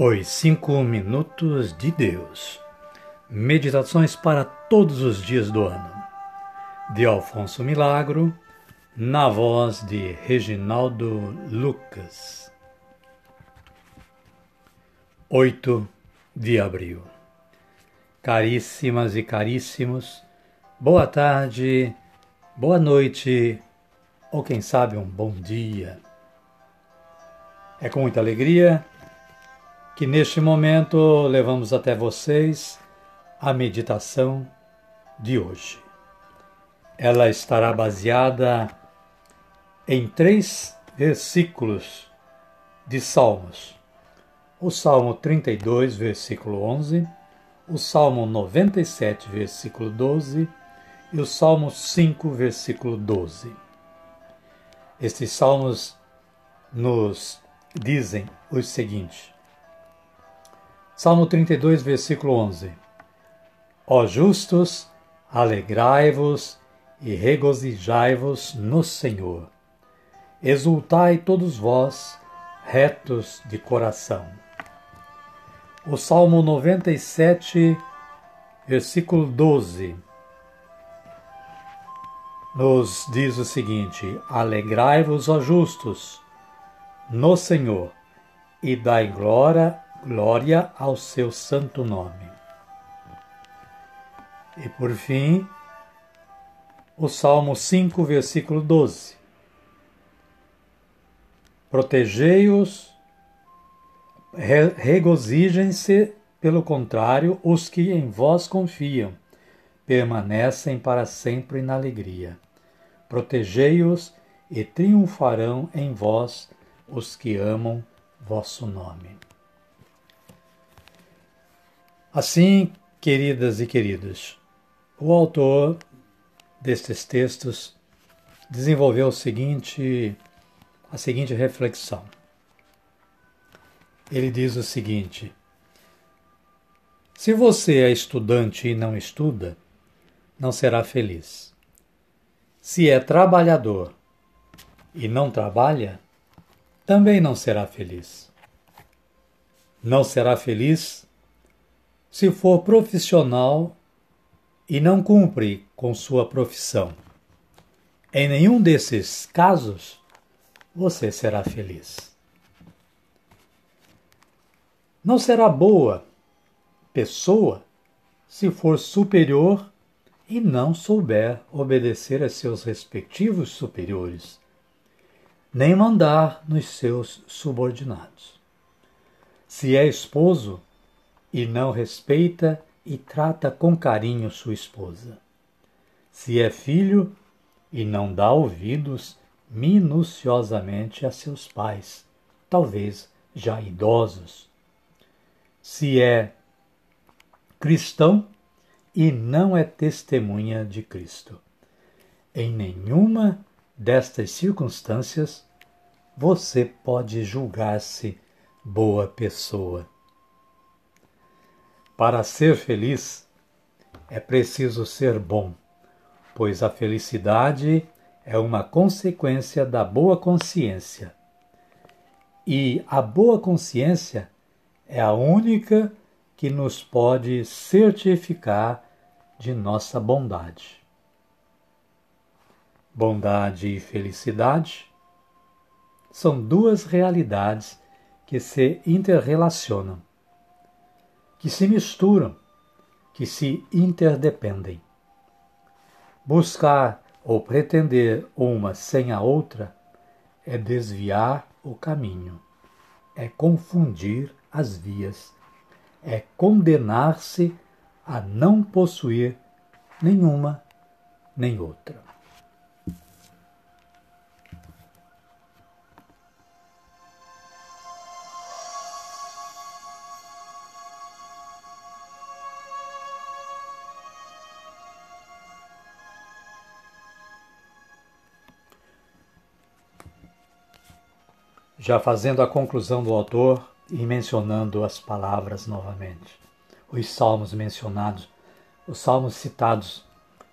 Os Cinco Minutos de Deus Meditações para todos os dias do ano. De Alfonso Milagro, na voz de Reginaldo Lucas. 8 de abril. Caríssimas e caríssimos, boa tarde, boa noite ou quem sabe um bom dia. É com muita alegria que neste momento levamos até vocês a meditação de hoje. Ela estará baseada em três versículos de Salmos: o Salmo 32, versículo 11, o Salmo 97, versículo 12 e o Salmo 5, versículo 12. Estes salmos nos dizem o seguinte: Salmo 32, versículo 11: Ó justos, alegrai-vos e regozijai-vos no Senhor. Exultai todos vós, retos de coração. O Salmo 97, versículo 12, nos diz o seguinte: Alegrai-vos, ó justos, no Senhor, e dai glória Glória ao seu santo nome. E por fim, o Salmo 5, versículo 12. Protegei-os, regozijem-se, pelo contrário, os que em vós confiam, permanecem para sempre na alegria. Protegei-os e triunfarão em vós os que amam vosso nome. Assim, queridas e queridos, o autor destes textos desenvolveu o seguinte, a seguinte reflexão. Ele diz o seguinte: Se você é estudante e não estuda, não será feliz. Se é trabalhador e não trabalha, também não será feliz. Não será feliz se for profissional e não cumpre com sua profissão. Em nenhum desses casos, você será feliz. Não será boa pessoa se for superior e não souber obedecer a seus respectivos superiores, nem mandar nos seus subordinados. Se é esposo, e não respeita e trata com carinho sua esposa. Se é filho e não dá ouvidos minuciosamente a seus pais, talvez já idosos. Se é cristão e não é testemunha de Cristo. Em nenhuma destas circunstâncias você pode julgar-se boa pessoa. Para ser feliz, é preciso ser bom, pois a felicidade é uma consequência da boa consciência. E a boa consciência é a única que nos pode certificar de nossa bondade. Bondade e felicidade são duas realidades que se interrelacionam que se misturam, que se interdependem. Buscar ou pretender uma sem a outra é desviar o caminho, é confundir as vias, é condenar-se a não possuir nenhuma nem outra. Já fazendo a conclusão do autor e mencionando as palavras novamente. Os salmos mencionados, os salmos citados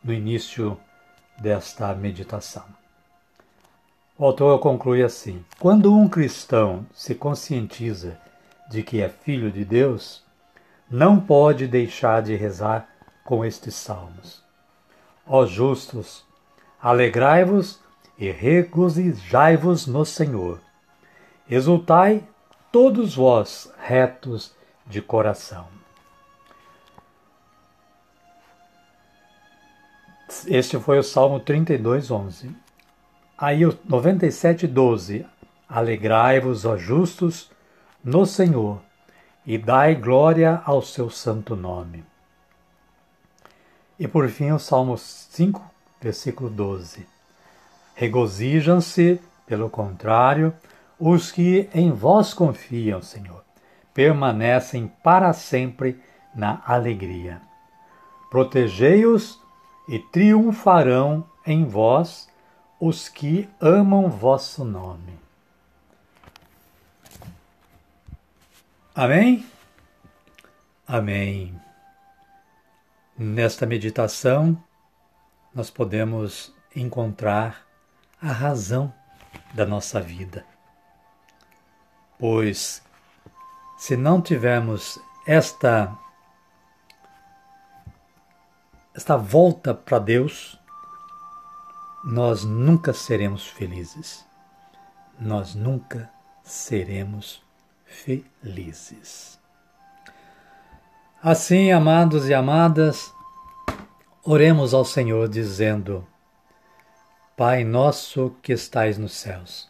no início desta meditação. O autor conclui assim: Quando um cristão se conscientiza de que é filho de Deus, não pode deixar de rezar com estes salmos. Ó justos, alegrai-vos e regozijai-vos no Senhor. Exultai todos vós retos de coração. Este foi o Salmo 32, 11. Aí o 97, 12. Alegrai-vos, ó justos, no Senhor, e dai glória ao seu santo nome. E por fim o Salmo 5, versículo 12. Regozijam-se, pelo contrário, os que em vós confiam, Senhor, permanecem para sempre na alegria. Protegei-os e triunfarão em vós os que amam vosso nome. Amém? Amém. Nesta meditação, nós podemos encontrar a razão da nossa vida. Pois, se não tivermos esta esta volta para Deus, nós nunca seremos felizes. Nós nunca seremos felizes. Assim, amados e amadas, oremos ao Senhor dizendo: Pai nosso que estais nos céus,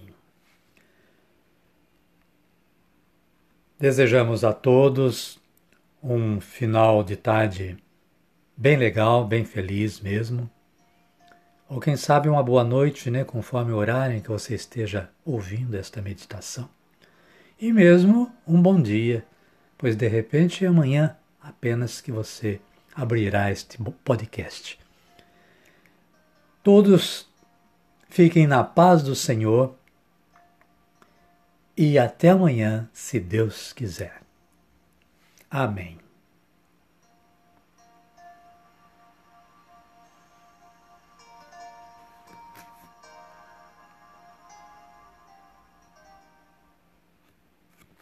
Desejamos a todos um final de tarde bem legal, bem feliz mesmo ou quem sabe uma boa noite, né, conforme o horário em que você esteja ouvindo esta meditação. E mesmo um bom dia, pois de repente é amanhã apenas que você abrirá este podcast. Todos fiquem na paz do Senhor e até amanhã, se Deus quiser. Amém.